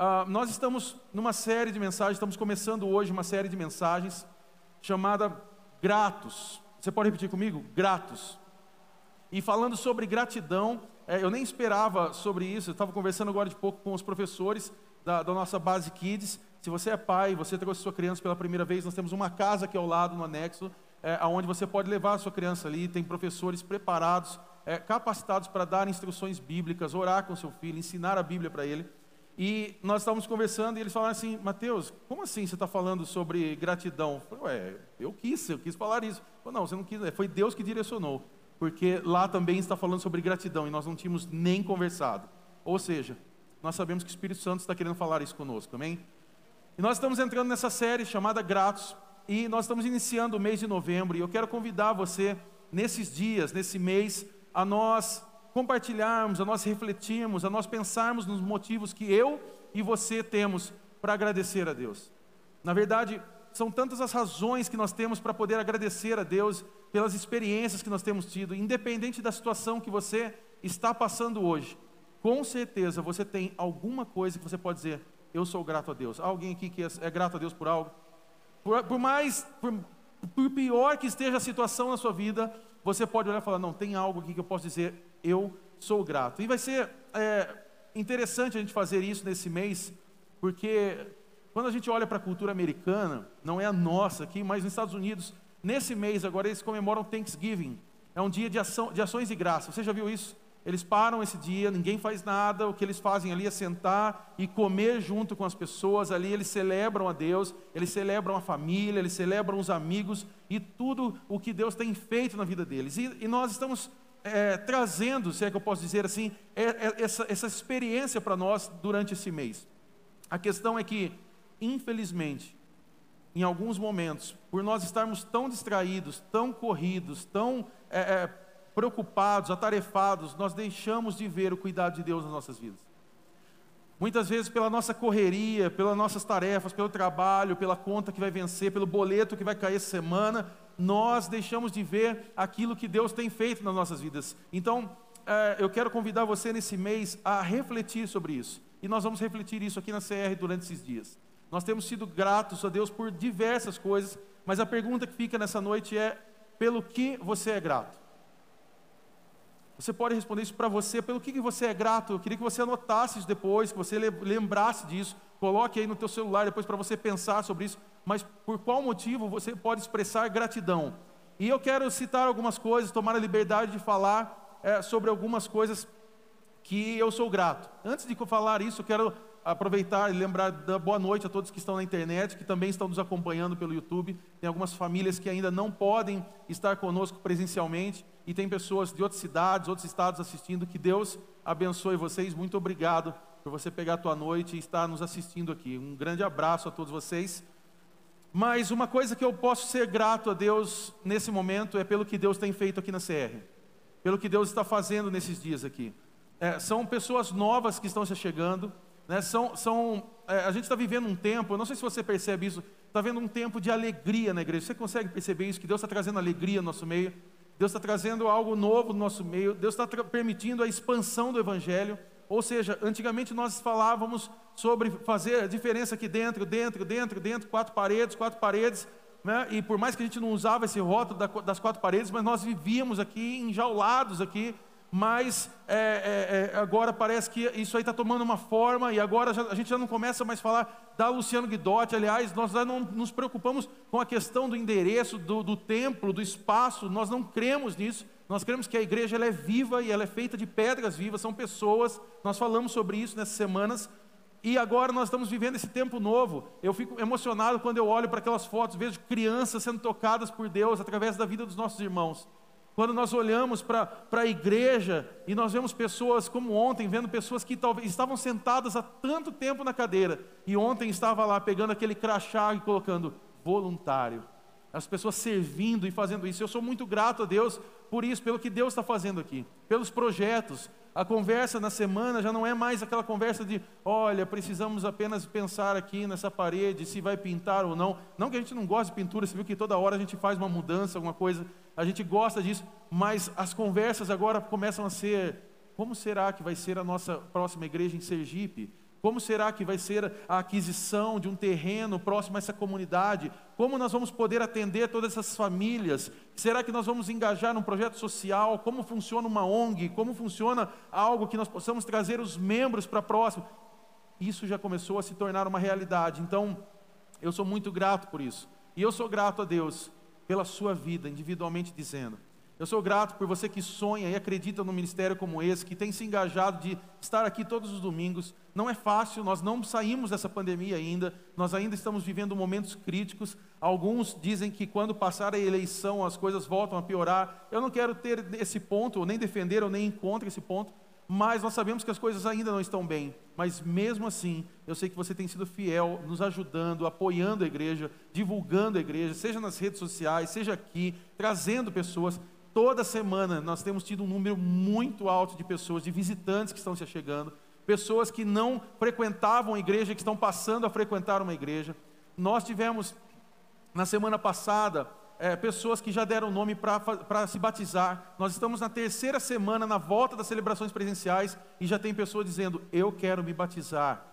Uh, nós estamos numa série de mensagens, estamos começando hoje uma série de mensagens chamada Gratos. Você pode repetir comigo? Gratos. E falando sobre gratidão, é, eu nem esperava sobre isso, eu estava conversando agora de pouco com os professores da, da, nossa base Kids. Se você é pai, você trouxe sua criança pela primeira vez, nós temos uma casa aqui ao lado, no anexo, é, onde você pode levar a sua criança ali, tem professores preparados, é, capacitados para dar instruções bíblicas, orar com seu filho, ensinar a Bíblia para ele. E nós estávamos conversando e eles falaram assim, Mateus, como assim você está falando sobre gratidão? Eu falei, ué, eu quis, eu quis falar isso. Falei, não, você não quis, foi Deus que direcionou. Porque lá também está falando sobre gratidão e nós não tínhamos nem conversado. Ou seja, nós sabemos que o Espírito Santo está querendo falar isso conosco, amém? E nós estamos entrando nessa série chamada Gratos e nós estamos iniciando o mês de novembro e eu quero convidar você nesses dias, nesse mês, a nós compartilharmos, a nós refletirmos, a nós pensarmos nos motivos que eu e você temos para agradecer a Deus. Na verdade, são tantas as razões que nós temos para poder agradecer a Deus pelas experiências que nós temos tido, independente da situação que você está passando hoje. Com certeza você tem alguma coisa que você pode dizer: Eu sou grato a Deus. Há alguém aqui que é, é grato a Deus por algo? Por, por mais, por, por pior que esteja a situação na sua vida, você pode olhar e falar: Não, tem algo aqui que eu posso dizer eu sou grato. E vai ser é, interessante a gente fazer isso nesse mês, porque quando a gente olha para a cultura americana, não é a nossa aqui, mas nos Estados Unidos, nesse mês agora eles comemoram Thanksgiving. É um dia de, ação, de ações de graça. Você já viu isso? Eles param esse dia, ninguém faz nada, o que eles fazem ali é sentar e comer junto com as pessoas. Ali eles celebram a Deus, eles celebram a família, eles celebram os amigos e tudo o que Deus tem feito na vida deles. E, e nós estamos é, trazendo, se é que eu posso dizer assim, é, é, essa, essa experiência para nós durante esse mês. A questão é que, infelizmente, em alguns momentos, por nós estarmos tão distraídos, tão corridos, tão é, é, preocupados, atarefados, nós deixamos de ver o cuidado de Deus nas nossas vidas. Muitas vezes, pela nossa correria, pelas nossas tarefas, pelo trabalho, pela conta que vai vencer, pelo boleto que vai cair essa semana, nós deixamos de ver aquilo que Deus tem feito nas nossas vidas. Então, é, eu quero convidar você nesse mês a refletir sobre isso. E nós vamos refletir isso aqui na CR durante esses dias. Nós temos sido gratos a Deus por diversas coisas, mas a pergunta que fica nessa noite é: pelo que você é grato? Você pode responder isso para você, pelo que, que você é grato. Eu queria que você anotasse isso depois, que você lembrasse disso. Coloque aí no teu celular depois para você pensar sobre isso. Mas por qual motivo você pode expressar gratidão? E eu quero citar algumas coisas, tomar a liberdade de falar é, sobre algumas coisas que eu sou grato. Antes de falar isso, eu quero aproveitar e lembrar da boa noite a todos que estão na internet, que também estão nos acompanhando pelo YouTube. Tem algumas famílias que ainda não podem estar conosco presencialmente e tem pessoas de outras cidades, outros estados assistindo. Que Deus abençoe vocês. Muito obrigado por você pegar a tua noite e estar nos assistindo aqui. Um grande abraço a todos vocês. Mas uma coisa que eu posso ser grato a Deus nesse momento é pelo que Deus tem feito aqui na CR, pelo que Deus está fazendo nesses dias aqui. É, são pessoas novas que estão se chegando, né? São, são, é, a gente está vivendo um tempo, não sei se você percebe isso, está vendo um tempo de alegria na igreja. Você consegue perceber isso? Que Deus está trazendo alegria no nosso meio, Deus está trazendo algo novo no nosso meio, Deus está permitindo a expansão do Evangelho. Ou seja, antigamente nós falávamos sobre fazer a diferença aqui dentro, dentro, dentro, dentro, quatro paredes, quatro paredes, né? e por mais que a gente não usava esse rótulo das quatro paredes, mas nós vivíamos aqui enjaulados aqui mas é, é, é, agora parece que isso aí está tomando uma forma, e agora já, a gente já não começa mais a falar da Luciano Guidotti. Aliás, nós já não nos preocupamos com a questão do endereço, do, do templo, do espaço, nós não cremos nisso. Nós cremos que a igreja ela é viva e ela é feita de pedras vivas, são pessoas. Nós falamos sobre isso nessas semanas. E agora nós estamos vivendo esse tempo novo. Eu fico emocionado quando eu olho para aquelas fotos, vejo crianças sendo tocadas por Deus através da vida dos nossos irmãos. Quando nós olhamos para a igreja e nós vemos pessoas, como ontem, vendo pessoas que talvez estavam sentadas há tanto tempo na cadeira e ontem estava lá pegando aquele crachá e colocando voluntário. As pessoas servindo e fazendo isso. Eu sou muito grato a Deus por isso, pelo que Deus está fazendo aqui, pelos projetos. A conversa na semana já não é mais aquela conversa de, olha, precisamos apenas pensar aqui nessa parede se vai pintar ou não. Não que a gente não goste de pintura, você viu que toda hora a gente faz uma mudança, alguma coisa, a gente gosta disso, mas as conversas agora começam a ser: como será que vai ser a nossa próxima igreja em Sergipe? Como será que vai ser a aquisição de um terreno próximo a essa comunidade? Como nós vamos poder atender todas essas famílias? Será que nós vamos engajar num projeto social? Como funciona uma ONG? Como funciona algo que nós possamos trazer os membros para próximo? Isso já começou a se tornar uma realidade. Então, eu sou muito grato por isso. E eu sou grato a Deus pela sua vida, individualmente dizendo. Eu sou grato por você que sonha e acredita num ministério como esse, que tem se engajado de estar aqui todos os domingos. Não é fácil, nós não saímos dessa pandemia ainda, nós ainda estamos vivendo momentos críticos. Alguns dizem que quando passar a eleição as coisas voltam a piorar. Eu não quero ter esse ponto, ou nem defender, ou nem encontro esse ponto, mas nós sabemos que as coisas ainda não estão bem. Mas mesmo assim, eu sei que você tem sido fiel, nos ajudando, apoiando a igreja, divulgando a igreja, seja nas redes sociais, seja aqui, trazendo pessoas. Toda semana nós temos tido um número muito alto de pessoas, de visitantes que estão se chegando, pessoas que não frequentavam a igreja, que estão passando a frequentar uma igreja. Nós tivemos, na semana passada, é, pessoas que já deram nome para se batizar. Nós estamos na terceira semana, na volta das celebrações presenciais, e já tem pessoas dizendo: Eu quero me batizar.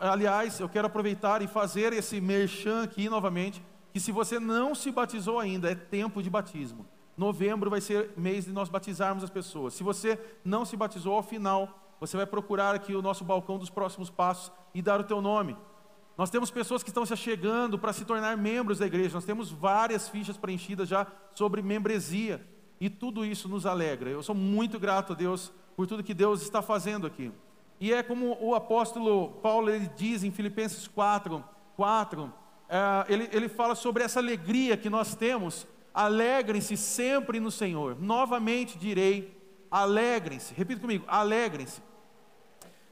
Aliás, eu quero aproveitar e fazer esse merchan aqui novamente, que se você não se batizou ainda, é tempo de batismo. Novembro vai ser mês de nós batizarmos as pessoas. Se você não se batizou ao final, você vai procurar aqui o nosso balcão dos próximos passos e dar o teu nome. Nós temos pessoas que estão se achegando para se tornar membros da igreja. Nós temos várias fichas preenchidas já sobre membresia. E tudo isso nos alegra. Eu sou muito grato a Deus por tudo que Deus está fazendo aqui. E é como o apóstolo Paulo ele diz em Filipenses 4, 4 é, ele, ele fala sobre essa alegria que nós temos. Alegrem-se sempre no Senhor. Novamente direi, alegrem-se. Repita comigo, alegrem-se.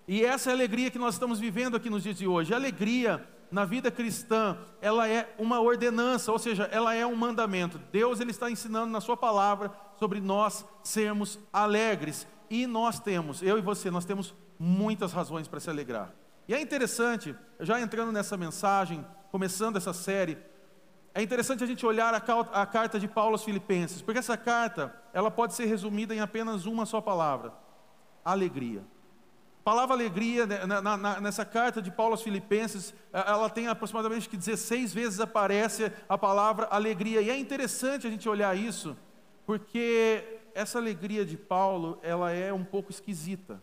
E essa é a alegria que nós estamos vivendo aqui nos dias de hoje. A alegria na vida cristã, ela é uma ordenança, ou seja, ela é um mandamento. Deus ele está ensinando na sua palavra sobre nós sermos alegres. E nós temos, eu e você, nós temos muitas razões para se alegrar. E é interessante, já entrando nessa mensagem, começando essa série, é interessante a gente olhar a, carta de Paulo aos Filipenses, porque essa carta, ela pode ser resumida em apenas uma só palavra: alegria. A palavra alegria, né, nessa carta de Paulo aos Filipenses, é, ela tem aproximadamente que 16 vezes aparece a palavra alegria. E é interessante a gente olhar isso, porque essa alegria de Paulo, ela é um pouco esquisita.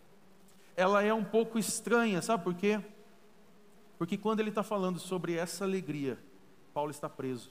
Ela é um pouco estranha, sabe por quê? Porque quando ele está falando sobre essa alegria, Paulo está preso.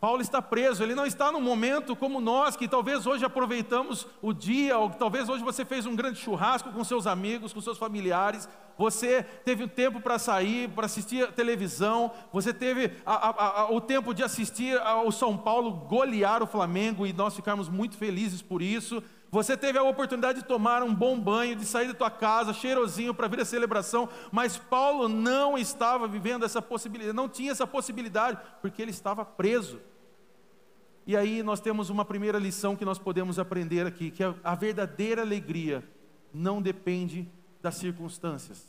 Paulo está preso, ele não está num momento como nós, que talvez hoje aproveitamos o dia, ou talvez hoje você fez um grande churrasco com seus amigos, com seus familiares, você teve o tempo para sair, para assistir a televisão, você teve a, a, a, o tempo de assistir ao São Paulo golear o Flamengo e nós ficarmos muito felizes por isso. Você teve a oportunidade de tomar um bom banho, de sair da tua casa cheirosinho para vir a celebração, mas Paulo não estava vivendo essa possibilidade, não tinha essa possibilidade, porque ele estava preso. E aí nós temos uma primeira lição que nós podemos aprender aqui, que a verdadeira alegria não depende das circunstâncias.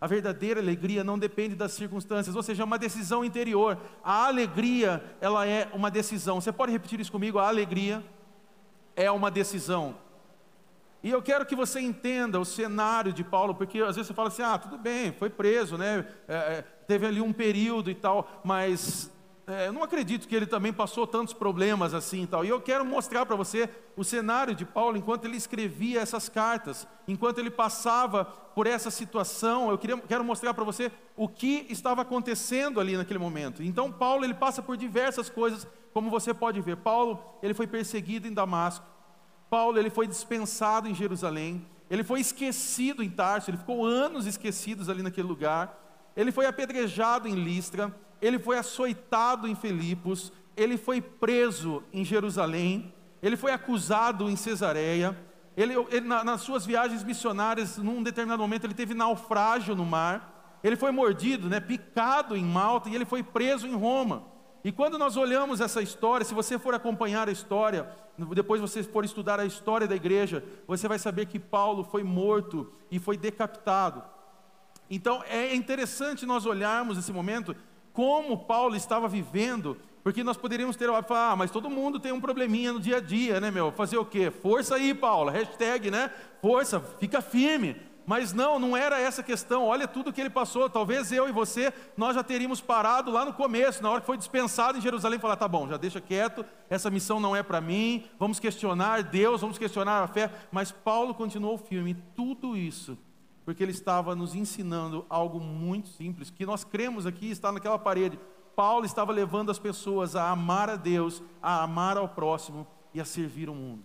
A verdadeira alegria não depende das circunstâncias, ou seja, é uma decisão interior. A alegria, ela é uma decisão. Você pode repetir isso comigo? A alegria é uma decisão. E eu quero que você entenda o cenário de Paulo, porque às vezes você fala assim: ah, tudo bem, foi preso, né? É, é, teve ali um período e tal, mas é, eu não acredito que ele também passou tantos problemas assim e tal. E eu quero mostrar para você o cenário de Paulo enquanto ele escrevia essas cartas, enquanto ele passava por essa situação. Eu queria, quero mostrar para você o que estava acontecendo ali naquele momento. Então Paulo ele passa por diversas coisas, como você pode ver. Paulo ele foi perseguido em Damasco. Paulo ele foi dispensado em Jerusalém, ele foi esquecido em Tarso, ele ficou anos esquecidos ali naquele lugar. Ele foi apedrejado em Listra, ele foi açoitado em Filipos, ele foi preso em Jerusalém, ele foi acusado em Cesareia. Ele, ele na, nas suas viagens missionárias, num determinado momento, ele teve naufrágio no mar. Ele foi mordido, né, picado em Malta e ele foi preso em Roma. E quando nós olhamos essa história, se você for acompanhar a história, depois você for estudar a história da igreja, você vai saber que Paulo foi morto e foi decapitado. Então é interessante nós olharmos esse momento como Paulo estava vivendo, porque nós poderíamos ter falar, ah, mas todo mundo tem um probleminha no dia a dia, né, meu? Fazer o quê? Força aí, Paulo, hashtag, né? Força, fica firme. Mas não, não era essa questão. Olha tudo que ele passou. Talvez eu e você, nós já teríamos parado lá no começo, na hora que foi dispensado em Jerusalém, falar: tá bom, já deixa quieto, essa missão não é para mim, vamos questionar Deus, vamos questionar a fé. Mas Paulo continuou firme, tudo isso, porque ele estava nos ensinando algo muito simples, que nós cremos aqui, está naquela parede. Paulo estava levando as pessoas a amar a Deus, a amar ao próximo e a servir o mundo.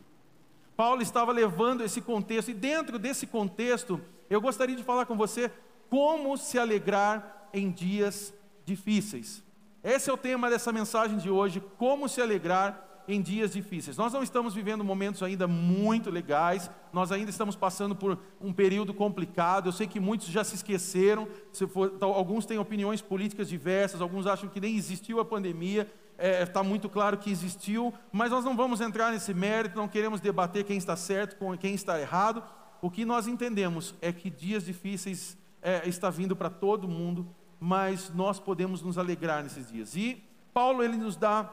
Paulo estava levando esse contexto, e dentro desse contexto, eu gostaria de falar com você como se alegrar em dias difíceis. Esse é o tema dessa mensagem de hoje: como se alegrar em dias difíceis. Nós não estamos vivendo momentos ainda muito legais, nós ainda estamos passando por um período complicado. Eu sei que muitos já se esqueceram, se for, alguns têm opiniões políticas diversas, alguns acham que nem existiu a pandemia, está é, tá muito claro que existiu, mas nós não vamos entrar nesse mérito, não queremos debater quem está certo com quem está errado. O que nós entendemos é que dias difíceis é, está vindo para todo mundo, mas nós podemos nos alegrar nesses dias. E Paulo ele nos dá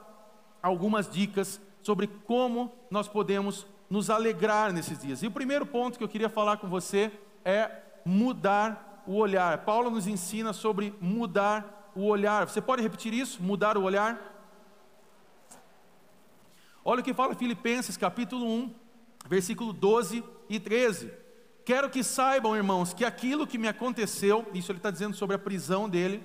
algumas dicas sobre como nós podemos nos alegrar nesses dias. E o primeiro ponto que eu queria falar com você é mudar o olhar. Paulo nos ensina sobre mudar o olhar. Você pode repetir isso? Mudar o olhar? Olha o que fala Filipenses capítulo 1, versículo 12 e 13. Quero que saibam, irmãos, que aquilo que me aconteceu, isso ele está dizendo sobre a prisão dele,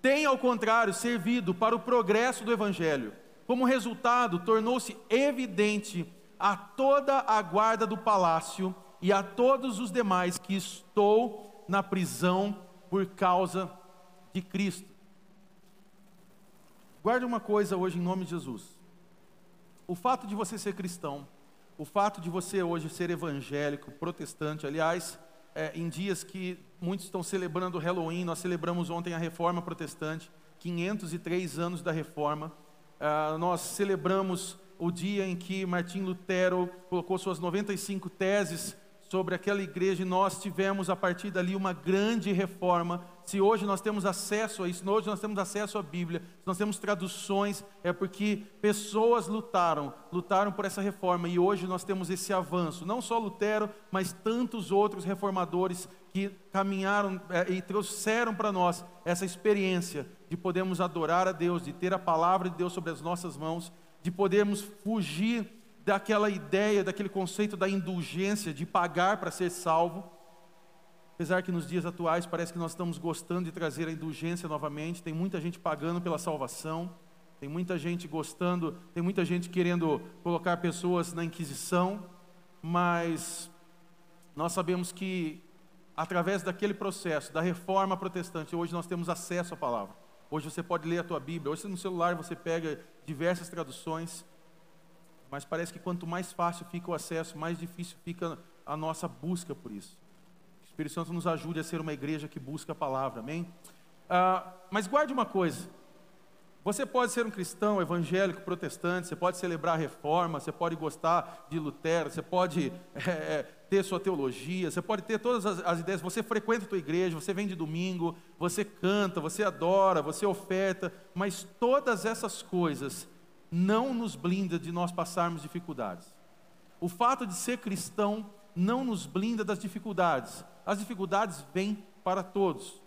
tem ao contrário servido para o progresso do Evangelho. Como resultado, tornou-se evidente a toda a guarda do palácio e a todos os demais que estou na prisão por causa de Cristo. Guarde uma coisa hoje em nome de Jesus. O fato de você ser cristão, o fato de você hoje ser evangélico, protestante, aliás, é, em dias que muitos estão celebrando Halloween, nós celebramos ontem a Reforma Protestante, 503 anos da Reforma. Uh, nós celebramos o dia em que Martim Lutero colocou suas 95 teses sobre aquela igreja e nós tivemos a partir dali uma grande reforma. Se hoje nós temos acesso a isso, hoje nós temos acesso à Bíblia, se nós temos traduções, é porque pessoas lutaram, lutaram por essa reforma e hoje nós temos esse avanço. Não só Lutero, mas tantos outros reformadores que caminharam é, e trouxeram para nós essa experiência de podermos adorar a Deus, de ter a palavra de Deus sobre as nossas mãos, de podermos fugir daquela ideia, daquele conceito da indulgência, de pagar para ser salvo. Apesar que nos dias atuais parece que nós estamos gostando de trazer a indulgência novamente, tem muita gente pagando pela salvação, tem muita gente gostando, tem muita gente querendo colocar pessoas na Inquisição, mas nós sabemos que através daquele processo, da reforma protestante, hoje nós temos acesso à palavra. Hoje você pode ler a tua Bíblia, hoje no celular você pega diversas traduções, mas parece que quanto mais fácil fica o acesso, mais difícil fica a nossa busca por isso. O Espírito Santo nos ajude a ser uma igreja que busca a palavra, amém? Ah, mas guarde uma coisa: você pode ser um cristão evangélico, protestante, você pode celebrar a reforma, você pode gostar de Lutero, você pode é, ter sua teologia, você pode ter todas as, as, ideias, você frequenta a tua igreja, você vem de domingo, você canta, você adora, você oferta, mas todas essas coisas não nos blinda de nós passarmos dificuldades. O fato de ser cristão não nos blinda das dificuldades. As dificuldades vêm para todos.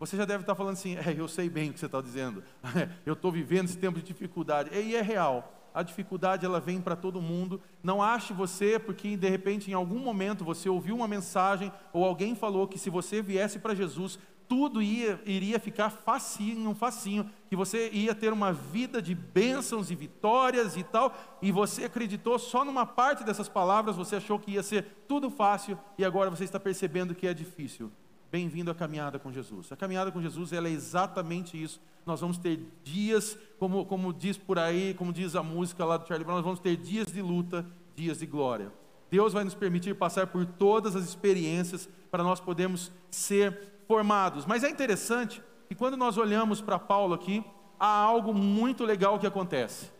Você já deve estar falando assim, é, eu sei bem o que você está dizendo. eu estou vivendo esse tempo de dificuldade. E é real. A dificuldade ela vem para todo mundo. Não ache você porque de repente em algum momento você ouviu uma mensagem ou alguém falou que se você viesse para Jesus tudo ia, iria ficar facinho, facinho, que você ia ter uma vida de bênçãos e vitórias e tal, e você acreditou só numa parte dessas palavras, você achou que ia ser tudo fácil, e agora você está percebendo que é difícil. Bem-vindo à caminhada com Jesus. A caminhada com Jesus é exatamente isso. Nós vamos ter dias, como, como diz por aí, como diz a música lá do Charlie Brown, nós vamos ter dias de luta, dias de glória. Deus vai nos permitir passar por todas as experiências para nós podermos ser formados. Mas é interessante que quando nós olhamos para Paulo aqui, há algo muito legal que acontece.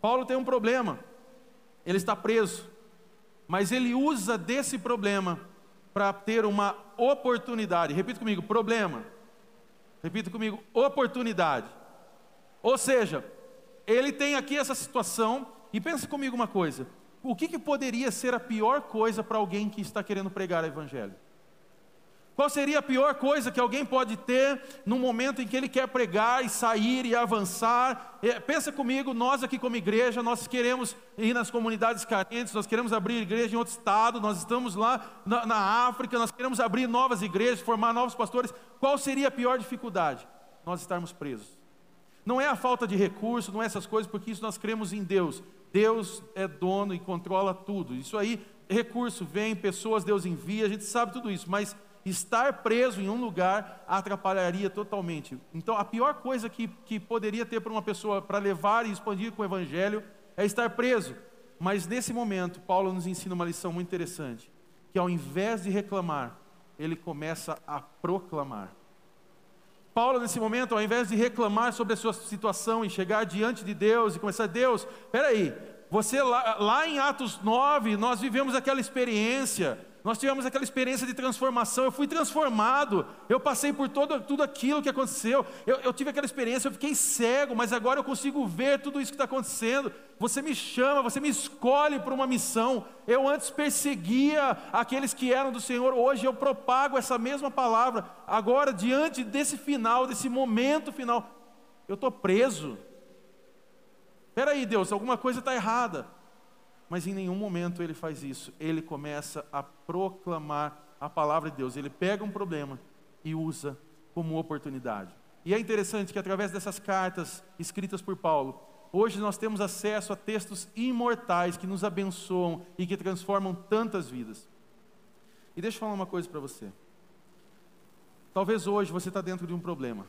Paulo tem um problema, ele está preso, mas ele usa desse problema para ter uma oportunidade. Repita comigo: problema. Repita comigo: oportunidade. Ou seja, ele tem aqui essa situação, e pense comigo uma coisa: o que, que poderia ser a pior coisa para alguém que está querendo pregar o Evangelho? Qual seria a pior coisa que alguém pode ter no momento em que ele quer pregar e sair e avançar? É, pensa comigo, nós aqui como igreja, nós queremos ir nas comunidades carentes, nós queremos abrir igreja em outro estado, nós estamos lá na, na África, nós queremos abrir novas igrejas, formar novos pastores. Qual seria a pior dificuldade? Nós estarmos presos. Não é a falta de recurso, não é essas coisas, porque isso nós cremos em Deus. Deus é dono e controla tudo. Isso aí, recurso vem, pessoas Deus envia, a gente sabe tudo isso, mas estar preso em um lugar atrapalharia totalmente. Então, a pior coisa que, que poderia ter para uma pessoa para levar e expandir com o Evangelho é estar preso. Mas nesse momento, Paulo nos ensina uma lição muito interessante: que ao invés de reclamar, ele começa a proclamar. Paulo, nesse momento, ao invés de reclamar sobre a sua situação e chegar diante de Deus e começar, Deus, peraí, você lá, lá em Atos 9, nós vivemos aquela experiência, nós tivemos aquela experiência de transformação. Eu fui transformado. Eu passei por todo, tudo aquilo que aconteceu. Eu, eu tive aquela experiência, eu fiquei cego, mas agora eu consigo ver tudo isso que está acontecendo. Você me chama, você me escolhe para uma missão. Eu antes perseguia aqueles que eram do Senhor, hoje eu propago essa mesma palavra. Agora, diante desse final, desse momento final, eu estou preso. Espera aí, Deus, alguma coisa está errada mas em nenhum momento ele faz isso. Ele começa a proclamar a palavra de Deus. Ele pega um problema e usa como oportunidade. E é interessante que através dessas cartas escritas por Paulo, hoje nós temos acesso a textos imortais que nos abençoam e que transformam tantas vidas. E deixa eu falar uma coisa para você. Talvez hoje você está dentro de um problema.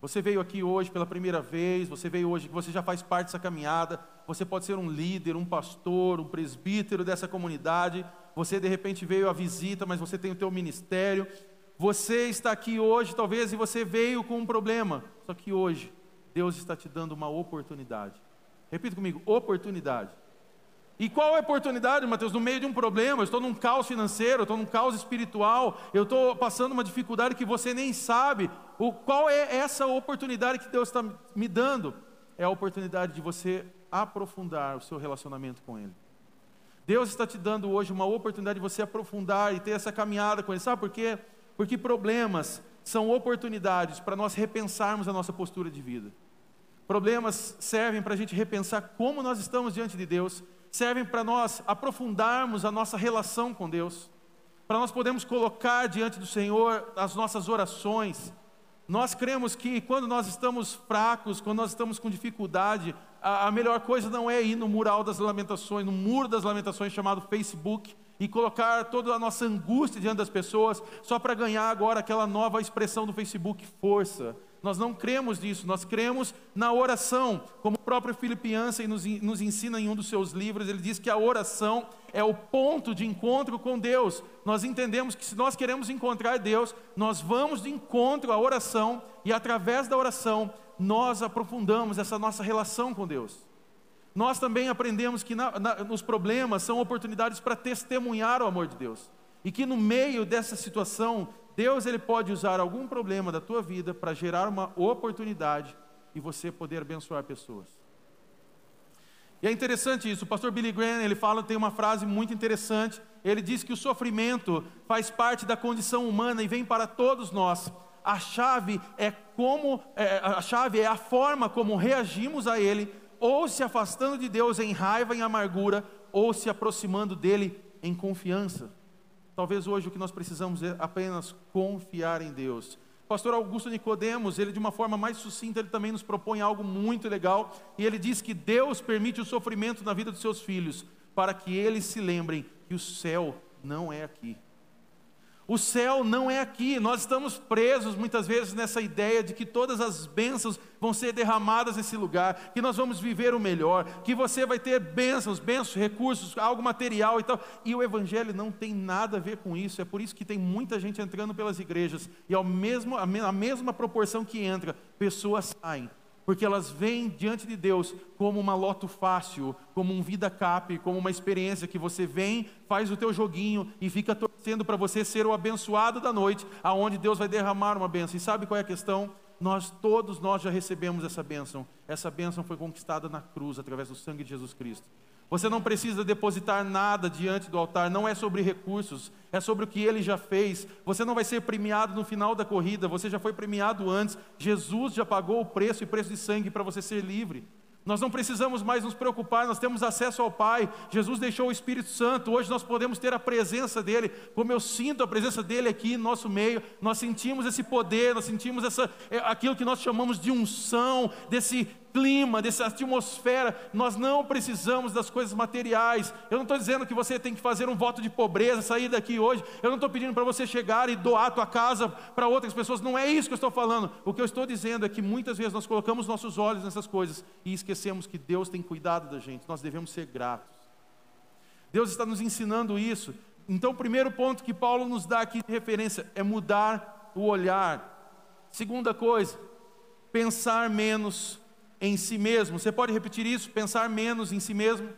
Você veio aqui hoje pela primeira vez, você veio hoje, você já faz parte dessa caminhada, você pode ser um líder, um pastor, um presbítero dessa comunidade, você de repente veio à visita, mas você tem o teu ministério, você está aqui hoje talvez e você veio com um problema, só que hoje Deus está te dando uma oportunidade. Repita comigo, oportunidade. E qual é a oportunidade, Mateus? No meio de um problema, eu estou num caos financeiro, eu estou num caos espiritual, eu estou passando uma dificuldade que você nem sabe. O, qual é essa oportunidade que Deus está me dando? É a oportunidade de você aprofundar o seu relacionamento com Ele. Deus está te dando hoje uma oportunidade de você aprofundar e ter essa caminhada com Ele. Sabe por quê? Porque problemas são oportunidades para nós repensarmos a nossa postura de vida. Problemas servem para a gente repensar como nós estamos diante de Deus servem para nós aprofundarmos a nossa relação com Deus, para nós podermos colocar diante do Senhor as nossas orações. Nós cremos que quando nós estamos fracos, quando nós estamos com dificuldade, a, a melhor coisa não é ir no mural das lamentações, no muro das lamentações chamado Facebook, e colocar toda a nossa angústia diante das pessoas, só para ganhar agora aquela nova expressão do Facebook, força. Nós não cremos nisso, nós cremos na oração, como o próprio Filipe Ansem nos, ensina em um dos seus livros, ele diz que a oração é o ponto de encontro com Deus. Nós entendemos que se nós queremos encontrar Deus, nós vamos de encontro à oração e através da oração nós aprofundamos essa nossa relação com Deus. Nós também aprendemos que na, na, nos problemas são oportunidades para testemunhar o amor de Deus. E que no meio dessa situação Deus ele pode usar algum problema da tua vida para gerar uma oportunidade e você poder abençoar pessoas. E é interessante isso. O pastor Billy Graham, ele fala, tem uma frase muito interessante. Ele diz que o sofrimento faz parte da condição humana e vem para todos nós. A chave é como é, a chave é a forma como reagimos a ele, ou se afastando de Deus em raiva e amargura, ou se aproximando dele em confiança. Talvez hoje o que nós precisamos é apenas confiar em Deus. Pastor Augusto Nicodemos, ele de uma forma mais sucinta, ele também nos propõe algo muito legal, e ele diz que Deus permite o sofrimento na vida dos seus filhos, para que eles se lembrem que o céu não é aqui. O céu não é aqui, nós estamos presos muitas vezes nessa ideia de que todas as bênçãos vão ser derramadas nesse lugar, que nós vamos viver o melhor, que você vai ter bênçãos, bênçãos, recursos, algo material e tal. E o Evangelho não tem nada a ver com isso, é por isso que tem muita gente entrando pelas igrejas, e ao mesmo, a mesma proporção que entra, pessoas saem porque elas vêm diante de Deus como uma loto fácil, como um vida cap, como uma experiência que você vem, faz o teu joguinho e fica torcendo para você ser o abençoado da noite, aonde Deus vai derramar uma bênção. E sabe qual é a questão? Nós todos nós já recebemos essa bênção. Essa bênção foi conquistada na cruz através do sangue de Jesus Cristo. Você não precisa depositar nada diante do altar, não é sobre recursos, é sobre o que ele já fez. Você não vai ser premiado no final da corrida, você já foi premiado antes. Jesus já pagou o preço e preço de sangue para você ser livre. Nós não precisamos mais nos preocupar, nós temos acesso ao Pai. Jesus deixou o Espírito Santo, hoje nós podemos ter a presença dEle. Como eu sinto a presença dEle aqui em nosso meio, nós sentimos esse poder, nós sentimos essa, é, aquilo que nós chamamos de unção, desse clima, dessa atmosfera. Nós não precisamos das coisas materiais. Eu não estou dizendo que você tem que fazer um voto de pobreza, sair daqui hoje. Eu não estou pedindo para você chegar e doar a tua casa para outras pessoas. Não é isso que eu estou falando. O que eu estou dizendo é que muitas vezes nós colocamos nossos olhos nessas coisas e esquecemos que Deus tem cuidado da gente. Nós devemos ser gratos. Deus está nos ensinando isso. Então, o primeiro ponto que Paulo nos dá aqui de referência é mudar o olhar. Segunda coisa, pensar menos em si mesmo. Você pode repetir isso? Pensar menos em si mesmo?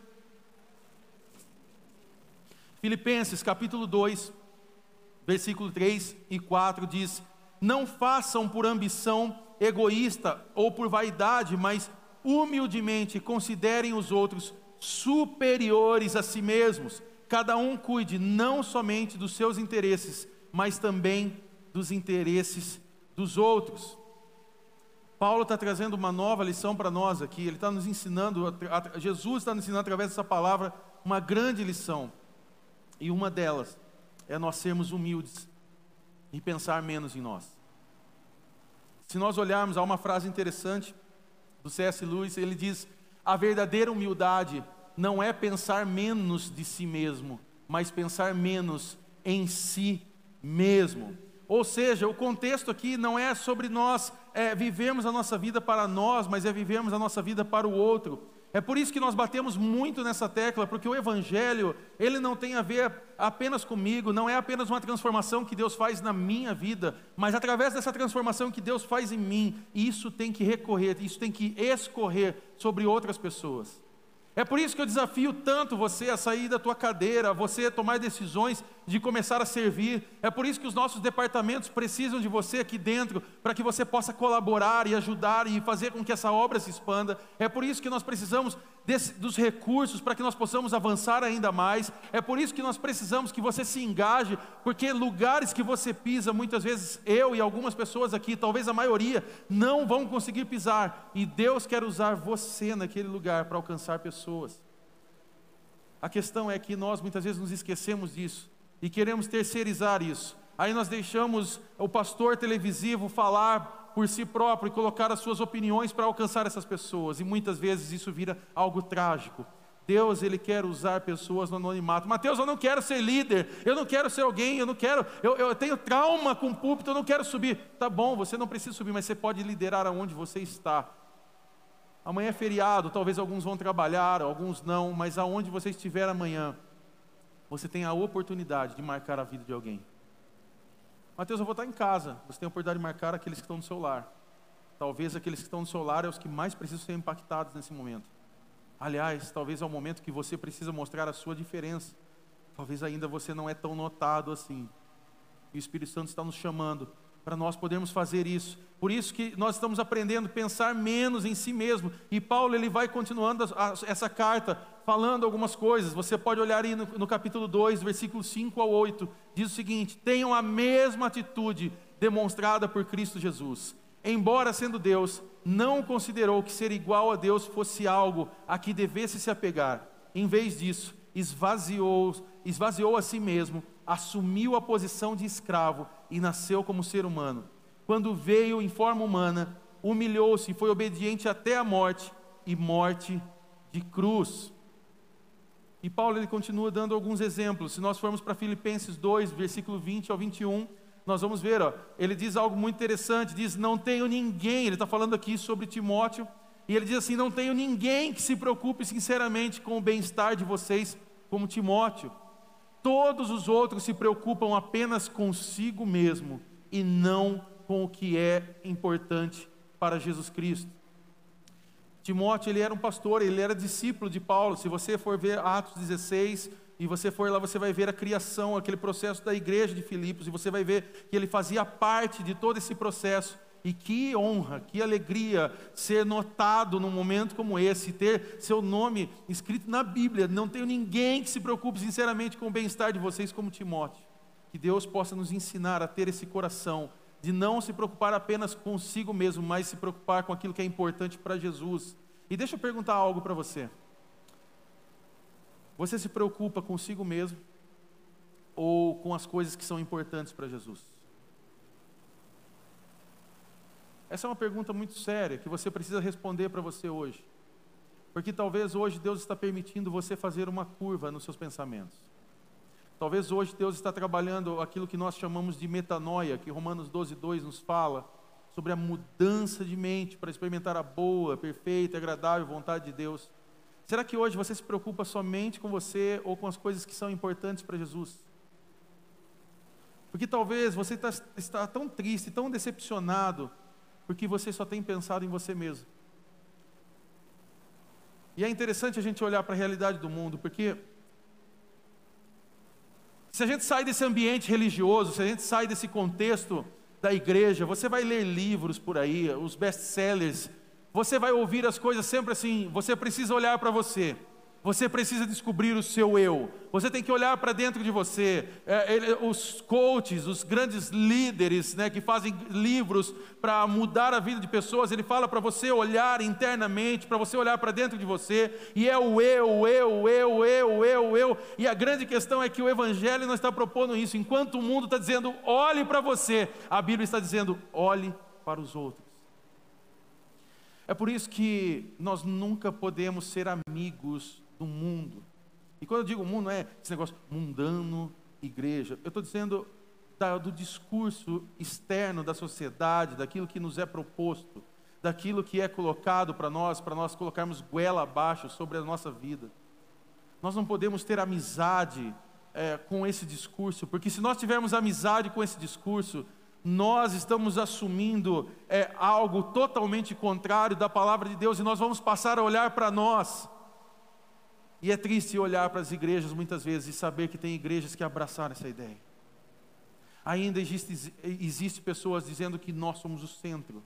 Filipenses capítulo 2, versículo 3 e 4 diz: Não façam por ambição egoísta ou por vaidade, mas humildemente considerem os outros superiores a si mesmos. Cada um cuide não somente dos seus interesses, mas também dos interesses dos outros. Paulo está trazendo uma nova lição para nós aqui, ele está nos ensinando, Jesus está nos ensinando através dessa palavra uma grande lição, e uma delas é nós sermos humildes e pensar menos em nós. Se nós olharmos, há uma frase interessante do C.S. Lewis, ele diz: a verdadeira humildade não é pensar menos de si mesmo, mas pensar menos em si mesmo. Ou seja, o contexto aqui não é sobre nós é, vivemos a nossa vida para nós, mas é vivemos a nossa vida para o outro. É por isso que nós batemos muito nessa tecla, porque o Evangelho, ele não tem a ver apenas comigo, não é apenas uma transformação que Deus faz na minha vida, mas através dessa transformação que Deus faz em mim, isso tem que recorrer, isso tem que escorrer sobre outras pessoas. É por isso que eu desafio tanto você a sair da tua cadeira, a você tomar decisões de começar a servir. É por isso que os nossos departamentos precisam de você aqui dentro, para que você possa colaborar e ajudar e fazer com que essa obra se expanda. É por isso que nós precisamos desse, dos recursos para que nós possamos avançar ainda mais. É por isso que nós precisamos que você se engaje, porque lugares que você pisa, muitas vezes eu e algumas pessoas aqui, talvez a maioria, não vão conseguir pisar. E Deus quer usar você naquele lugar para alcançar pessoas. A questão é que nós muitas vezes nos esquecemos disso e queremos terceirizar isso. Aí nós deixamos o pastor televisivo falar por si próprio e colocar as suas opiniões para alcançar essas pessoas, e muitas vezes isso vira algo trágico. Deus, Ele quer usar pessoas no anonimato. Mateus, eu não quero ser líder, eu não quero ser alguém, eu não quero, eu, eu tenho trauma com o púlpito, eu não quero subir. Tá bom, você não precisa subir, mas você pode liderar aonde você está. Amanhã é feriado, talvez alguns vão trabalhar, alguns não, mas aonde você estiver amanhã, você tem a oportunidade de marcar a vida de alguém. Mateus, eu vou estar em casa. Você tem a oportunidade de marcar aqueles que estão no seu lar. Talvez aqueles que estão no seu lar é os que mais precisam ser impactados nesse momento. Aliás, talvez é o momento que você precisa mostrar a sua diferença. Talvez ainda você não é tão notado assim. E o Espírito Santo está nos chamando para nós podermos fazer isso. Por isso que nós estamos aprendendo a pensar menos em si mesmo. E Paulo ele vai continuando a, a, essa carta falando algumas coisas. Você pode olhar aí no, no capítulo 2, versículos 5 ao 8. Diz o seguinte: Tenham a mesma atitude demonstrada por Cristo Jesus. Embora sendo Deus, não considerou que ser igual a Deus fosse algo a que devesse se apegar. Em vez disso, esvaziou, esvaziou a si mesmo, assumiu a posição de escravo e nasceu como ser humano. Quando veio em forma humana, humilhou-se e foi obediente até a morte e morte de cruz. E Paulo ele continua dando alguns exemplos. Se nós formos para Filipenses 2, versículo 20 ao 21, nós vamos ver, ó, ele diz algo muito interessante, diz, não tenho ninguém, ele está falando aqui sobre Timóteo, e ele diz assim, não tenho ninguém que se preocupe sinceramente com o bem-estar de vocês, como Timóteo. Todos os outros se preocupam apenas consigo mesmo, e não com o que é importante para Jesus Cristo. Timóteo, ele era um pastor, ele era discípulo de Paulo. Se você for ver Atos 16 e você for lá, você vai ver a criação, aquele processo da igreja de Filipos, e você vai ver que ele fazia parte de todo esse processo. E que honra, que alegria ser notado num momento como esse, ter seu nome escrito na Bíblia. Não tenho ninguém que se preocupe sinceramente com o bem-estar de vocês como Timóteo. Que Deus possa nos ensinar a ter esse coração de não se preocupar apenas consigo mesmo, mas se preocupar com aquilo que é importante para Jesus. E deixa eu perguntar algo para você. Você se preocupa consigo mesmo ou com as coisas que são importantes para Jesus? Essa é uma pergunta muito séria que você precisa responder para você hoje. Porque talvez hoje Deus está permitindo você fazer uma curva nos seus pensamentos. Talvez hoje Deus está trabalhando aquilo que nós chamamos de metanoia, que Romanos 12, 2 nos fala, sobre a mudança de mente para experimentar a boa, perfeita, agradável vontade de Deus. Será que hoje você se preocupa somente com você ou com as coisas que são importantes para Jesus? Porque talvez você está, está tão triste, tão decepcionado, porque você só tem pensado em você mesmo. E é interessante a gente olhar para a realidade do mundo, porque se a gente sai desse ambiente religioso, se a gente sai desse contexto da igreja, você vai ler livros por aí, os best-sellers, você vai ouvir as coisas sempre assim, você precisa olhar para você. Você precisa descobrir o seu eu. Você tem que olhar para dentro de você. É, ele, os coaches, os grandes líderes, né, que fazem livros para mudar a vida de pessoas, ele fala para você olhar internamente, para você olhar para dentro de você. E é o eu, eu, eu, eu, eu, eu. E a grande questão é que o Evangelho não está propondo isso. Enquanto o mundo está dizendo olhe para você, a Bíblia está dizendo olhe para os outros. É por isso que nós nunca podemos ser amigos do mundo. E quando eu digo mundo, não é esse negócio mundano, igreja. Eu estou dizendo da, do discurso externo da sociedade, daquilo que nos é proposto, daquilo que é colocado para nós, para nós colocarmos goela abaixo sobre a nossa vida. Nós não podemos ter amizade é, com esse discurso, porque se nós tivermos amizade com esse discurso, nós estamos assumindo é, algo totalmente contrário da palavra de Deus e nós vamos passar a olhar para nós e é triste olhar para as igrejas muitas vezes e saber que tem igrejas que abraçaram essa ideia. Ainda existe, existe pessoas dizendo que nós somos o centro.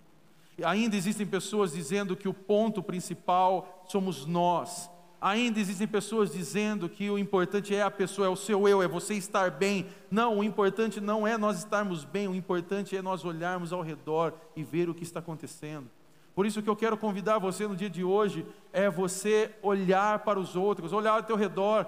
Ainda existem pessoas dizendo que o ponto principal somos nós. Ainda existem pessoas dizendo que o importante é a pessoa, é o seu eu, é você estar bem. Não, o importante não é nós estarmos bem, o importante é nós olharmos ao redor e ver o que está acontecendo. Por isso que eu quero convidar você no dia de hoje é você olhar para os outros, olhar ao teu redor,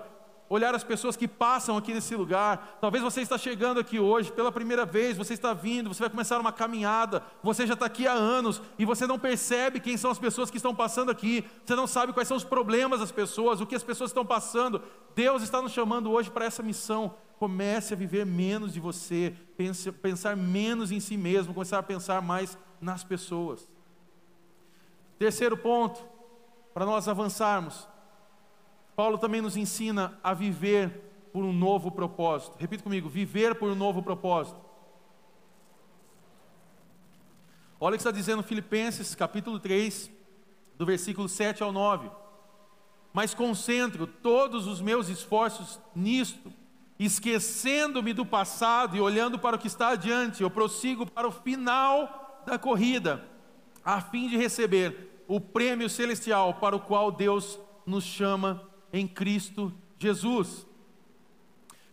olhar as pessoas que passam aqui nesse lugar. Talvez você está chegando aqui hoje pela primeira vez, você está vindo, você vai começar uma caminhada, você já está aqui há anos e você não percebe quem são as pessoas que estão passando aqui, você não sabe quais são os problemas das pessoas, o que as pessoas estão passando. Deus está nos chamando hoje para essa missão. Comece a viver menos de você, pense, pensar menos em si mesmo, começar a pensar mais nas pessoas. Terceiro ponto, para nós avançarmos, Paulo também nos ensina a viver por um novo propósito. Repita comigo: viver por um novo propósito. Olha o que está dizendo Filipenses, capítulo 3, do versículo 7 ao 9. Mas concentro todos os meus esforços nisto, esquecendo-me do passado e olhando para o que está adiante, eu prossigo para o final da corrida, a fim de receber o prêmio celestial para o qual Deus nos chama em Cristo Jesus. O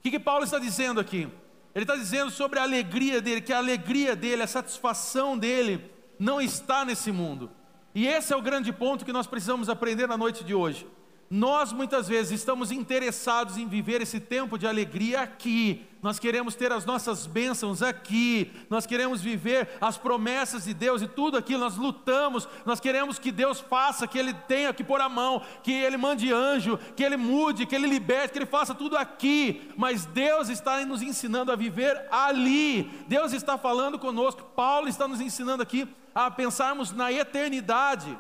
que, que Paulo está dizendo aqui? Ele está dizendo sobre a alegria dele, que a alegria dele, a satisfação dele, não está nesse mundo. E esse é o grande ponto que nós precisamos aprender na noite de hoje. Nós muitas vezes estamos interessados em viver esse tempo de alegria aqui. Nós queremos ter as nossas bênçãos aqui. Nós queremos viver as promessas de Deus e tudo aquilo. Nós lutamos. Nós queremos que Deus faça, que Ele tenha que pôr a mão, que Ele mande anjo, que Ele mude, que Ele liberte, que Ele faça tudo aqui. Mas Deus está nos ensinando a viver ali. Deus está falando conosco. Paulo está nos ensinando aqui a pensarmos na eternidade.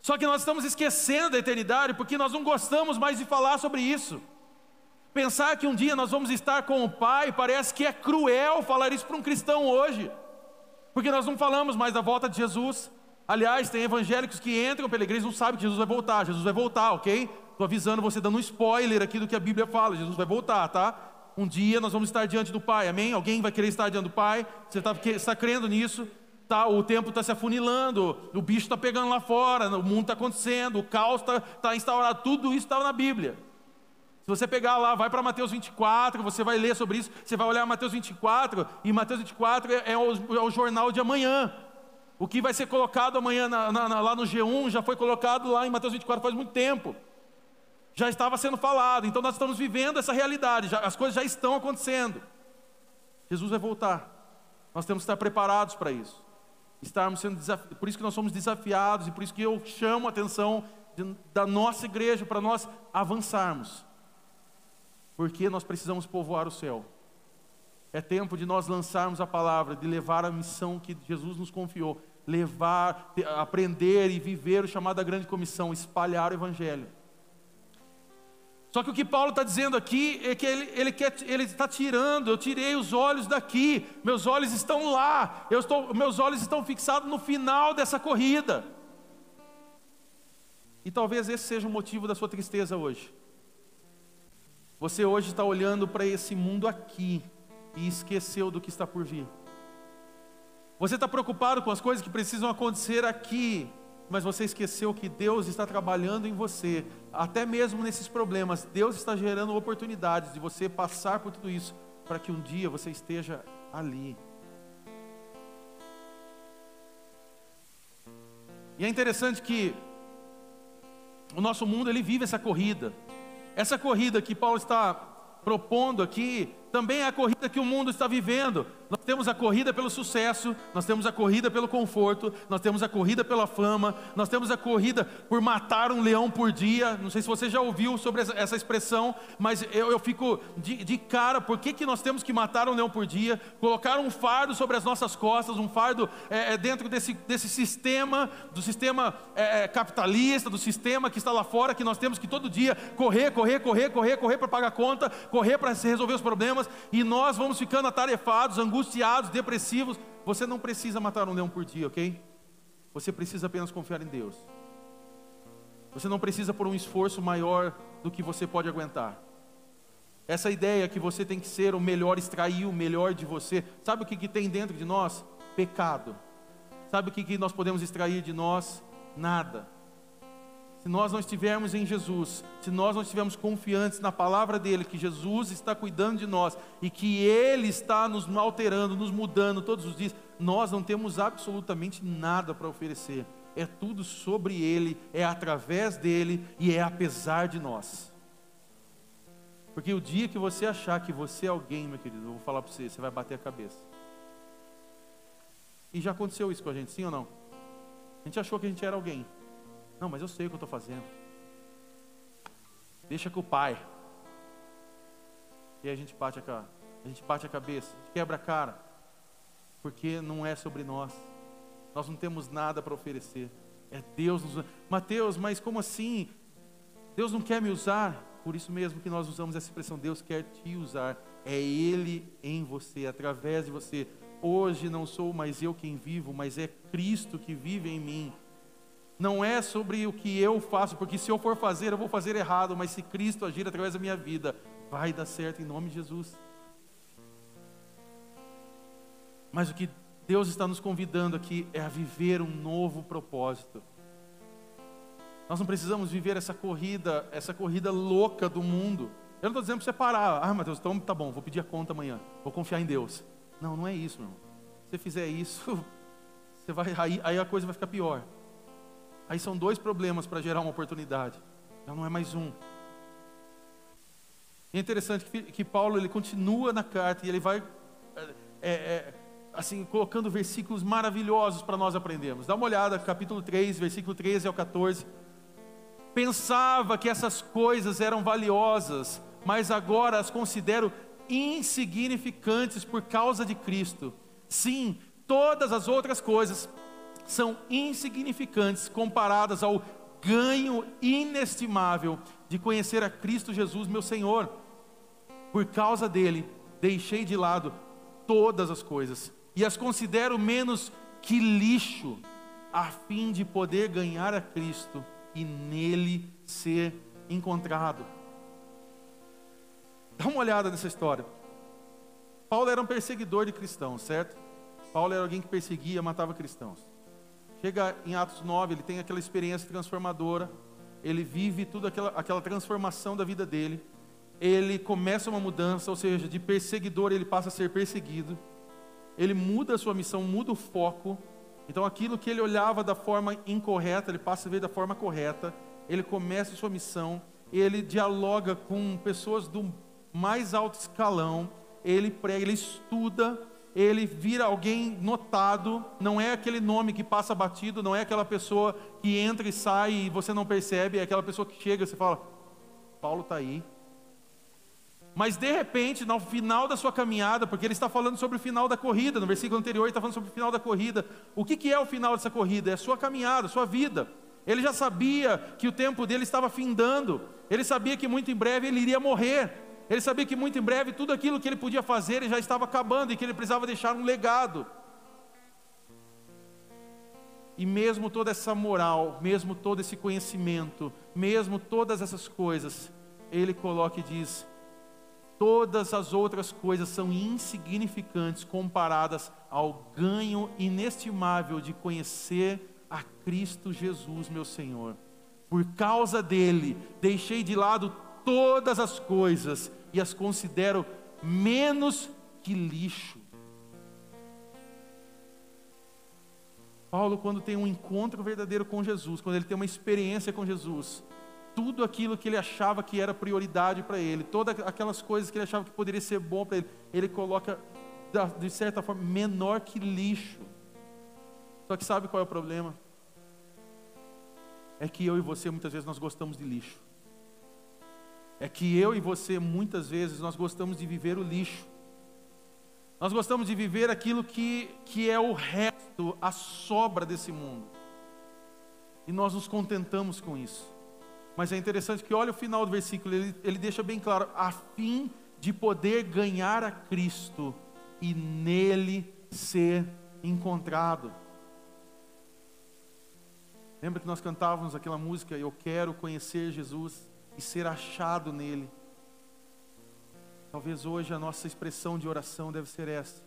Só que nós estamos esquecendo da eternidade porque nós não gostamos mais de falar sobre isso. Pensar que um dia nós vamos estar com o Pai parece que é cruel falar isso para um cristão hoje, porque nós não falamos mais da volta de Jesus. Aliás, tem evangélicos que entram pela igreja e não sabem que Jesus vai voltar. Jesus vai voltar, ok? Estou avisando você, dando um spoiler aqui do que a Bíblia fala: Jesus vai voltar, tá? Um dia nós vamos estar diante do Pai, amém? Alguém vai querer estar diante do Pai? Você está, está crendo nisso? Tá, o tempo está se afunilando, o bicho está pegando lá fora, o mundo está acontecendo, o caos está tá instaurado, tudo isso estava na Bíblia. Se você pegar lá, vai para Mateus 24, você vai ler sobre isso, você vai olhar Mateus 24, e Mateus 24 é, é, o, é o jornal de amanhã. O que vai ser colocado amanhã na, na, lá no G1 já foi colocado lá em Mateus 24 faz muito tempo. Já estava sendo falado, então nós estamos vivendo essa realidade, já, as coisas já estão acontecendo. Jesus vai voltar, nós temos que estar preparados para isso estarmos sendo por isso que nós somos desafiados e por isso que eu chamo a atenção de, da nossa igreja para nós avançarmos. Porque nós precisamos povoar o céu. É tempo de nós lançarmos a palavra, de levar a missão que Jesus nos confiou, levar, aprender e viver o chamado da grande comissão, espalhar o evangelho. Só que o que Paulo está dizendo aqui é que ele, ele, quer, ele está tirando, eu tirei os olhos daqui, meus olhos estão lá, eu estou, meus olhos estão fixados no final dessa corrida. E talvez esse seja o motivo da sua tristeza hoje. Você hoje está olhando para esse mundo aqui e esqueceu do que está por vir. Você está preocupado com as coisas que precisam acontecer aqui, mas você esqueceu que Deus está trabalhando em você, até mesmo nesses problemas. Deus está gerando oportunidades de você passar por tudo isso, para que um dia você esteja ali. E é interessante que o nosso mundo ele vive essa corrida. Essa corrida que Paulo está propondo aqui também é a corrida que o mundo está vivendo. Nós temos a corrida pelo sucesso, nós temos a corrida pelo conforto, nós temos a corrida pela fama, nós temos a corrida por matar um leão por dia. Não sei se você já ouviu sobre essa expressão, mas eu, eu fico de, de, cara, por que, que nós temos que matar um leão por dia? Colocar um fardo sobre as nossas costas, um fardo é, é dentro desse, desse sistema, do sistema é, é, capitalista, do sistema que está lá fora, que nós temos que todo dia correr, correr, correr, correr, correr para pagar conta, correr para resolver os problemas, e nós vamos ficando atarefados, angustiados angustiados, depressivos, você não precisa matar um leão por dia, ok? Você precisa apenas confiar em Deus. Você não precisa por um esforço maior do que você pode aguentar. Essa ideia que você tem que ser o melhor, extrair o melhor de você. Sabe o que, que tem dentro de nós? Pecado. Sabe o que, que nós podemos extrair de nós? Nada. Se nós não estivermos em Jesus, se nós não estivermos confiantes na palavra dele, que Jesus está cuidando de nós e que ele está nos alterando, nos mudando todos os dias, nós não temos absolutamente nada para oferecer. É tudo sobre ele, é através dele e é apesar de nós. Porque o dia que você achar que você é alguém, meu querido, eu vou falar para você, você vai bater a cabeça. E já aconteceu isso com a gente, sim ou não? A gente achou que a gente era alguém. Não, mas eu sei o que eu estou fazendo. Deixa com o pai. E a gente bate a, a gente bate a cabeça, quebra a cara. Porque não é sobre nós. Nós não temos nada para oferecer. É Deus nos Mateus, mas como assim? Deus não quer me usar? Por isso mesmo que nós usamos essa expressão, Deus quer te usar. É Ele em você, através de você. Hoje não sou mais eu quem vivo, mas é Cristo que vive em mim não é sobre o que eu faço, porque se eu for fazer, eu vou fazer errado, mas se Cristo agir através da minha vida, vai dar certo em nome de Jesus. Mas o que Deus está nos convidando aqui é a viver um novo propósito. Nós não precisamos viver essa corrida, essa corrida louca do mundo. Eu não estou dizendo para você parar. Ah, Mateus, então tá bom, vou pedir a conta amanhã. Vou confiar em Deus. Não, não é isso, meu irmão. Se você fizer isso, você vai, aí, aí a coisa vai ficar pior. Aí são dois problemas para gerar uma oportunidade. Já não é mais um. É interessante que, que Paulo ele continua na carta e ele vai é, é assim colocando versículos maravilhosos para nós aprendermos. Dá uma olhada, capítulo 3, versículo 13 ao 14. Pensava que essas coisas eram valiosas, mas agora as considero insignificantes por causa de Cristo. Sim, todas as outras coisas são insignificantes comparadas ao ganho inestimável de conhecer a Cristo Jesus, meu Senhor. Por causa dele, deixei de lado todas as coisas e as considero menos que lixo, a fim de poder ganhar a Cristo e nele ser encontrado. Dá uma olhada nessa história. Paulo era um perseguidor de cristãos, certo? Paulo era alguém que perseguia, matava cristãos. Chega em Atos 9, ele tem aquela experiência transformadora, ele vive toda aquela, aquela transformação da vida dele, ele começa uma mudança, ou seja, de perseguidor ele passa a ser perseguido, ele muda a sua missão, muda o foco, então aquilo que ele olhava da forma incorreta, ele passa a ver da forma correta, ele começa a sua missão, ele dialoga com pessoas do mais alto escalão, ele prega, ele estuda, ele vira alguém notado, não é aquele nome que passa batido, não é aquela pessoa que entra e sai e você não percebe, é aquela pessoa que chega e você fala: Paulo está aí. Mas de repente, no final da sua caminhada, porque ele está falando sobre o final da corrida, no versículo anterior ele está falando sobre o final da corrida. O que, que é o final dessa corrida? É a sua caminhada, a sua vida. Ele já sabia que o tempo dele estava findando, ele sabia que muito em breve ele iria morrer. Ele sabia que muito em breve tudo aquilo que ele podia fazer já estava acabando e que ele precisava deixar um legado. E mesmo toda essa moral, mesmo todo esse conhecimento, mesmo todas essas coisas, ele coloca e diz: todas as outras coisas são insignificantes comparadas ao ganho inestimável de conhecer a Cristo Jesus, meu Senhor. Por causa dele, deixei de lado todas as coisas e as considero menos que lixo. Paulo, quando tem um encontro verdadeiro com Jesus, quando ele tem uma experiência com Jesus, tudo aquilo que ele achava que era prioridade para ele, todas aquelas coisas que ele achava que poderia ser bom para ele, ele coloca de certa forma menor que lixo. Só que sabe qual é o problema? É que eu e você muitas vezes nós gostamos de lixo é que eu e você muitas vezes nós gostamos de viver o lixo. Nós gostamos de viver aquilo que, que é o resto, a sobra desse mundo. E nós nos contentamos com isso. Mas é interessante que olha o final do versículo, ele, ele deixa bem claro, a fim de poder ganhar a Cristo e nele ser encontrado. Lembra que nós cantávamos aquela música, Eu quero conhecer Jesus? E ser achado nele. Talvez hoje a nossa expressão de oração deve ser essa: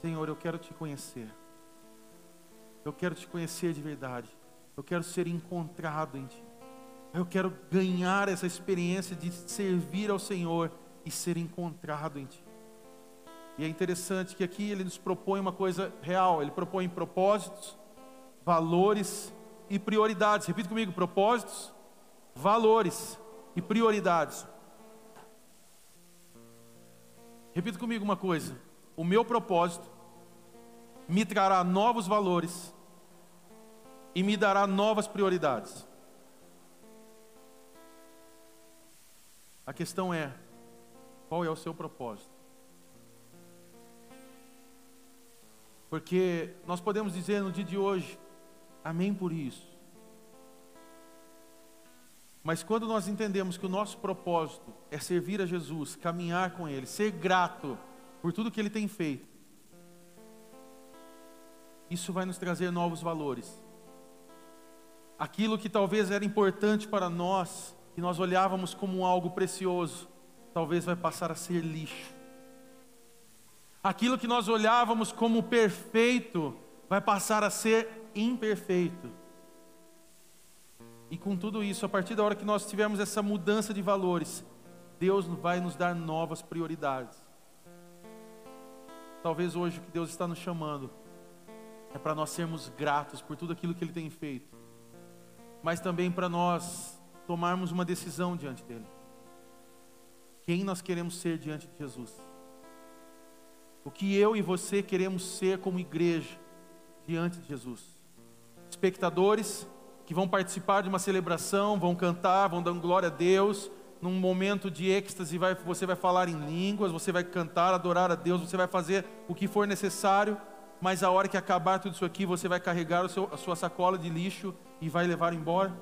Senhor, eu quero te conhecer. Eu quero te conhecer de verdade. Eu quero ser encontrado em ti. Eu quero ganhar essa experiência de servir ao Senhor e ser encontrado em ti. E é interessante que aqui ele nos propõe uma coisa real. Ele propõe propósitos, valores e prioridades. Repita comigo: propósitos, valores e prioridades. Repita comigo uma coisa: o meu propósito me trará novos valores e me dará novas prioridades. A questão é: qual é o seu propósito? Porque nós podemos dizer no dia de hoje, amém por isso. Mas quando nós entendemos que o nosso propósito é servir a Jesus, caminhar com Ele, ser grato por tudo que Ele tem feito, isso vai nos trazer novos valores. Aquilo que talvez era importante para nós, que nós olhávamos como algo precioso, talvez vai passar a ser lixo. Aquilo que nós olhávamos como perfeito, vai passar a ser imperfeito. E com tudo isso, a partir da hora que nós tivermos essa mudança de valores, Deus vai nos dar novas prioridades. Talvez hoje o que Deus está nos chamando é para nós sermos gratos por tudo aquilo que Ele tem feito, mas também para nós tomarmos uma decisão diante dEle. Quem nós queremos ser diante de Jesus? O que eu e você queremos ser como igreja diante de Jesus? Espectadores que vão participar de uma celebração, vão cantar, vão dar glória a Deus, num momento de êxtase, vai, você vai falar em línguas, você vai cantar, adorar a Deus, você vai fazer o que for necessário, mas a hora que acabar tudo isso aqui, você vai carregar seu, a sua sacola de lixo e vai levar embora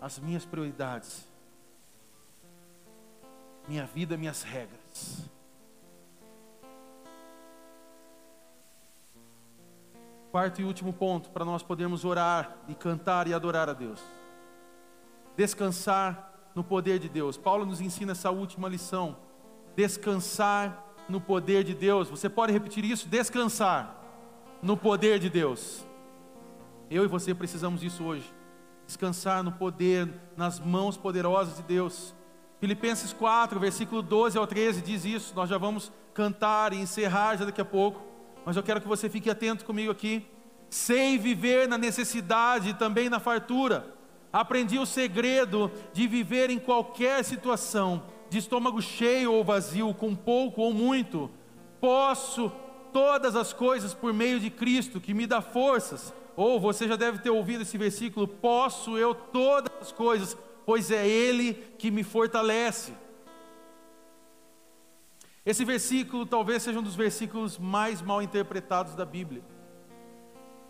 as minhas prioridades, minha vida, minhas regras. Quarto e último ponto para nós podermos orar e cantar e adorar a Deus. Descansar no poder de Deus. Paulo nos ensina essa última lição. Descansar no poder de Deus. Você pode repetir isso? Descansar no poder de Deus. Eu e você precisamos disso hoje. Descansar no poder, nas mãos poderosas de Deus. Filipenses 4, versículo 12 ao 13 diz isso. Nós já vamos cantar e encerrar já daqui a pouco. Mas eu quero que você fique atento comigo aqui. Sei viver na necessidade e também na fartura. Aprendi o segredo de viver em qualquer situação, de estômago cheio ou vazio, com pouco ou muito. Posso todas as coisas por meio de Cristo, que me dá forças. Ou você já deve ter ouvido esse versículo: Posso eu todas as coisas, pois é Ele que me fortalece. Esse versículo talvez seja um dos versículos mais mal interpretados da Bíblia.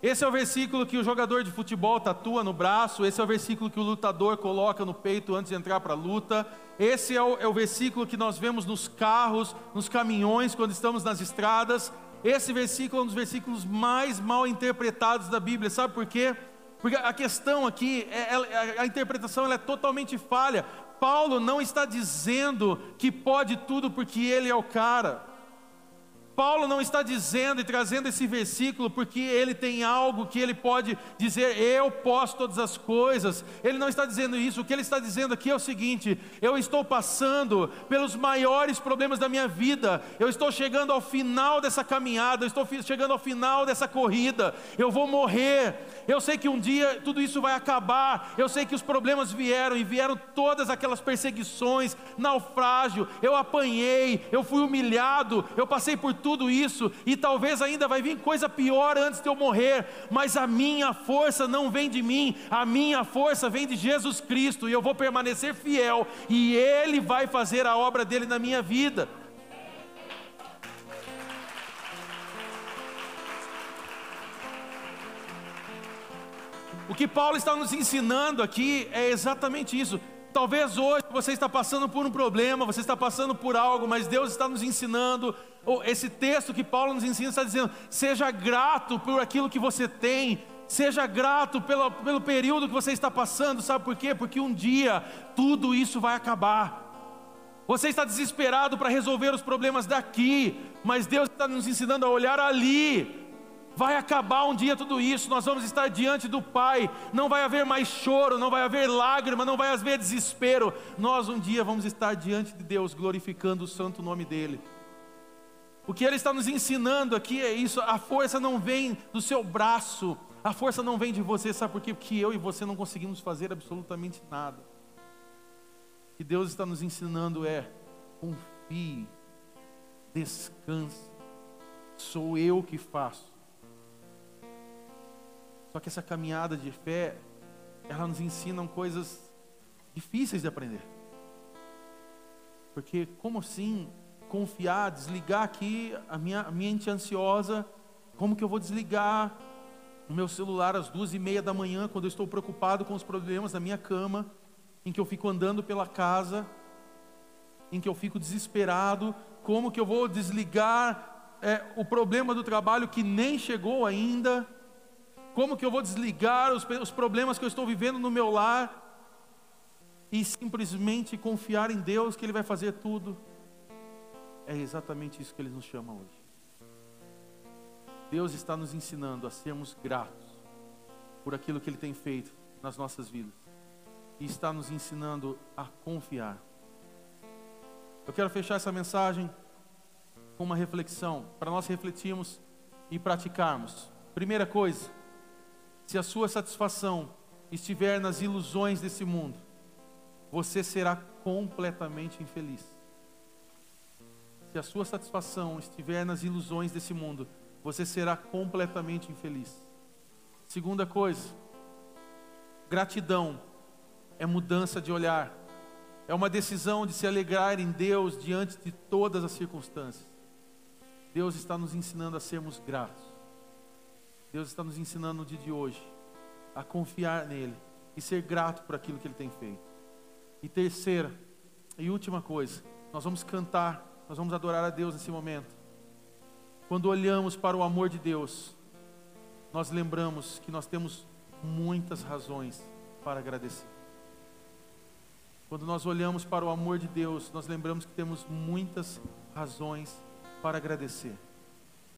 Esse é o versículo que o jogador de futebol tatua no braço, esse é o versículo que o lutador coloca no peito antes de entrar para a luta, esse é o, é o versículo que nós vemos nos carros, nos caminhões, quando estamos nas estradas. Esse versículo é um dos versículos mais mal interpretados da Bíblia, sabe por quê? Porque a questão aqui, é, é, a interpretação é totalmente falha. Paulo não está dizendo que pode tudo porque ele é o cara. Paulo não está dizendo e trazendo esse versículo porque ele tem algo que ele pode dizer, eu posso todas as coisas. Ele não está dizendo isso. O que ele está dizendo aqui é o seguinte: eu estou passando pelos maiores problemas da minha vida. Eu estou chegando ao final dessa caminhada, eu estou chegando ao final dessa corrida. Eu vou morrer. Eu sei que um dia tudo isso vai acabar. Eu sei que os problemas vieram e vieram todas aquelas perseguições, naufrágio. Eu apanhei, eu fui humilhado, eu passei por tudo isso, e talvez ainda vai vir coisa pior antes de eu morrer, mas a minha força não vem de mim, a minha força vem de Jesus Cristo, e eu vou permanecer fiel, e Ele vai fazer a obra dele na minha vida. O que Paulo está nos ensinando aqui é exatamente isso. Talvez hoje você está passando por um problema, você está passando por algo, mas Deus está nos ensinando. Esse texto que Paulo nos ensina está dizendo: seja grato por aquilo que você tem, seja grato pelo, pelo período que você está passando, sabe por quê? Porque um dia tudo isso vai acabar. Você está desesperado para resolver os problemas daqui, mas Deus está nos ensinando a olhar ali, Vai acabar um dia tudo isso, nós vamos estar diante do Pai, não vai haver mais choro, não vai haver lágrima, não vai haver desespero. Nós um dia vamos estar diante de Deus, glorificando o santo nome dEle. O que Ele está nos ensinando aqui é isso: a força não vem do seu braço, a força não vem de você, sabe por quê? Porque eu e você não conseguimos fazer absolutamente nada. O que Deus está nos ensinando é: confie, descanse, sou eu que faço. Só que essa caminhada de fé, ela nos ensina coisas difíceis de aprender. Porque como assim confiar, desligar aqui a minha mente ansiosa? Como que eu vou desligar o meu celular às duas e meia da manhã, quando eu estou preocupado com os problemas da minha cama, em que eu fico andando pela casa, em que eu fico desesperado? Como que eu vou desligar é, o problema do trabalho que nem chegou ainda? Como que eu vou desligar os, os problemas que eu estou vivendo no meu lar e simplesmente confiar em Deus que Ele vai fazer tudo? É exatamente isso que Ele nos chama hoje. Deus está nos ensinando a sermos gratos por aquilo que Ele tem feito nas nossas vidas e está nos ensinando a confiar. Eu quero fechar essa mensagem com uma reflexão para nós refletirmos e praticarmos. Primeira coisa, se a sua satisfação estiver nas ilusões desse mundo, você será completamente infeliz. Se a sua satisfação estiver nas ilusões desse mundo, você será completamente infeliz. Segunda coisa, gratidão é mudança de olhar, é uma decisão de se alegrar em Deus diante de todas as circunstâncias. Deus está nos ensinando a sermos gratos. Deus está nos ensinando no dia de hoje a confiar nele e ser grato por aquilo que ele tem feito. E terceira e última coisa, nós vamos cantar, nós vamos adorar a Deus nesse momento. Quando olhamos para o amor de Deus, nós lembramos que nós temos muitas razões para agradecer. Quando nós olhamos para o amor de Deus, nós lembramos que temos muitas razões para agradecer.